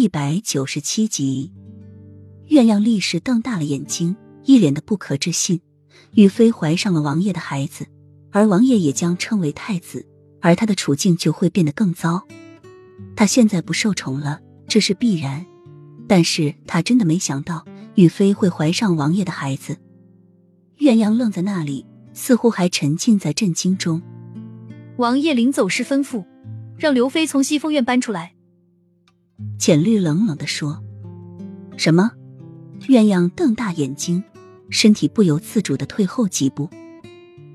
一百九十七集，鸳鸯立时瞪大了眼睛，一脸的不可置信。雨飞怀上了王爷的孩子，而王爷也将称为太子，而他的处境就会变得更糟。他现在不受宠了，这是必然。但是他真的没想到雨飞会怀上王爷的孩子。鸳鸯愣在那里，似乎还沉浸在震惊中。王爷临走时吩咐，让刘飞从西风院搬出来。浅绿冷冷的说：“什么？”鸳鸯瞪大眼睛，身体不由自主的退后几步。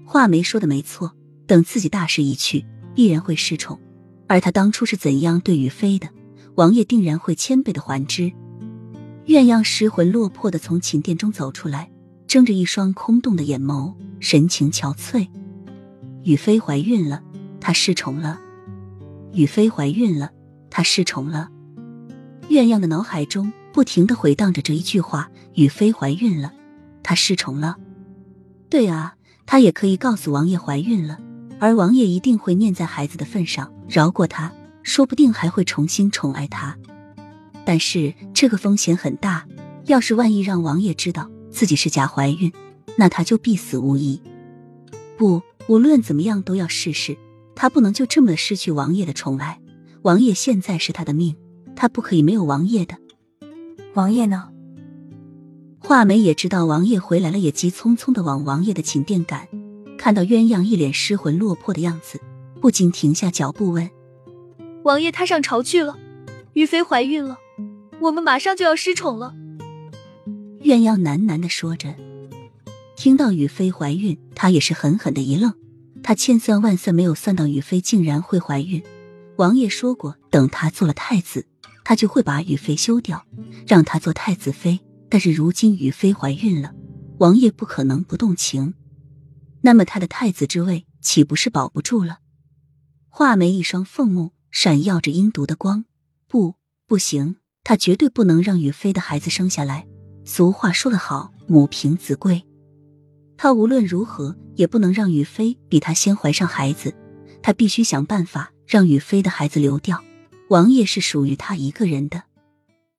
画眉说的没错，等自己大势已去，必然会失宠。而他当初是怎样对于妃的，王爷定然会千倍的还之。鸳鸯失魂落魄的从寝殿中走出来，睁着一双空洞的眼眸，神情憔悴。雨妃怀孕了，她失宠了。雨妃怀孕了，她失宠了。鸳鸯的脑海中不停的回荡着这一句话：“雨妃怀孕了，她失宠了。”对啊，她也可以告诉王爷怀孕了，而王爷一定会念在孩子的份上饶过她，说不定还会重新宠爱她。但是这个风险很大，要是万一让王爷知道自己是假怀孕，那她就必死无疑。不，无论怎么样都要试试，她不能就这么失去王爷的宠爱。王爷现在是她的命。他不可以没有王爷的。王爷呢？画眉也知道王爷回来了，也急匆匆的往王爷的寝殿赶。看到鸳鸯一脸失魂落魄的样子，不禁停下脚步问：“王爷他上朝去了，于妃怀孕了，我们马上就要失宠了。”鸳鸯喃喃的说着。听到雨妃怀孕，他也是狠狠的一愣。他千算万算没有算到雨妃竟然会怀孕。王爷说过，等他做了太子。他就会把雨妃休掉，让她做太子妃。但是如今雨妃怀孕了，王爷不可能不动情。那么他的太子之位岂不是保不住了？画眉一双凤目闪耀着阴毒的光，不，不行，他绝对不能让雨妃的孩子生下来。俗话说得好，母凭子贵。他无论如何也不能让雨妃比他先怀上孩子，他必须想办法让雨妃的孩子流掉。王爷是属于他一个人的。